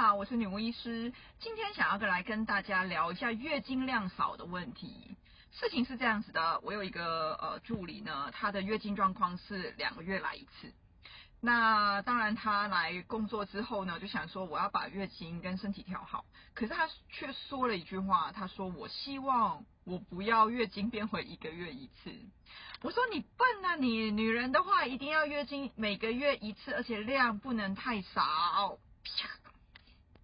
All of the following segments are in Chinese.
好，我是女巫医师，今天想要跟来跟大家聊一下月经量少的问题。事情是这样子的，我有一个呃助理呢，她的月经状况是两个月来一次。那当然，她来工作之后呢，就想说我要把月经跟身体调好。可是她却说了一句话，她说我希望我不要月经变回一个月一次。我说你笨啊，你女人的话一定要月经每个月一次，而且量不能太少。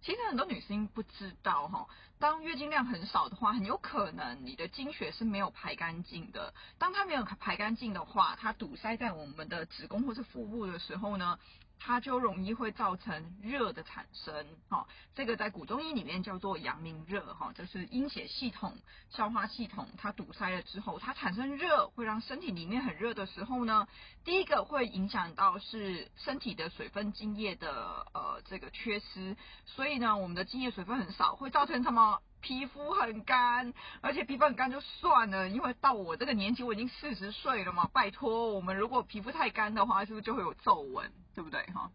其实很多女生不知道哈，当月经量很少的话，很有可能你的经血是没有排干净的。当它没有排干净的话，它堵塞在我们的子宫或是腹部的时候呢，它就容易会造成热的产生，哈，这个在古中医里面叫做阳明热，哈，就是阴血系统、消化系统它堵塞了之后，它产生热，会让身体里面很热的时候呢，第一个会影响到是身体的水分津液的呃这个缺失，所以呢，我们的津液水分很少，会造成什么？皮肤很干，而且皮肤很干就算了，因为到我这个年纪，我已经四十岁了嘛。拜托，我们如果皮肤太干的话，是不是就会有皱纹，对不对哈？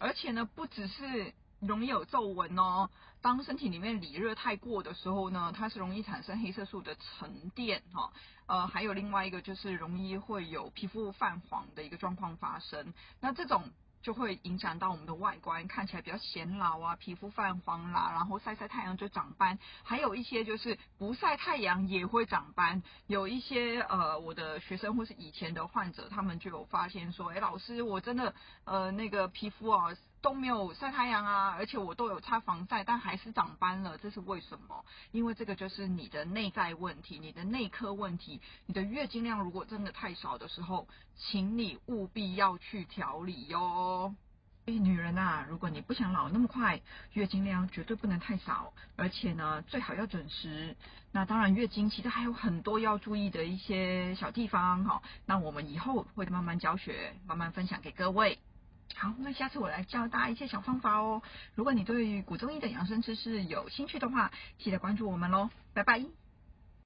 而且呢，不只是容易有皱纹哦，当身体里面里热太过的时候呢，它是容易产生黑色素的沉淀哈。呃，还有另外一个就是容易会有皮肤泛黄的一个状况发生。那这种。就会影响到我们的外观，看起来比较显老啊，皮肤泛黄啦，然后晒晒太阳就长斑，还有一些就是不晒太阳也会长斑。有一些呃，我的学生或是以前的患者，他们就有发现说，哎，老师，我真的呃那个皮肤啊。都没有晒太阳啊，而且我都有擦防晒，但还是长斑了，这是为什么？因为这个就是你的内在问题，你的内科问题。你的月经量如果真的太少的时候，请你务必要去调理哟。女人啊，如果你不想老那么快，月经量绝对不能太少，而且呢，最好要准时。那当然，月经其实还有很多要注意的一些小地方哈。那我们以后会慢慢教学，慢慢分享给各位。好，那下次我来教大家一些小方法哦。如果你对于古中医的养生知识有兴趣的话，记得关注我们喽。拜拜。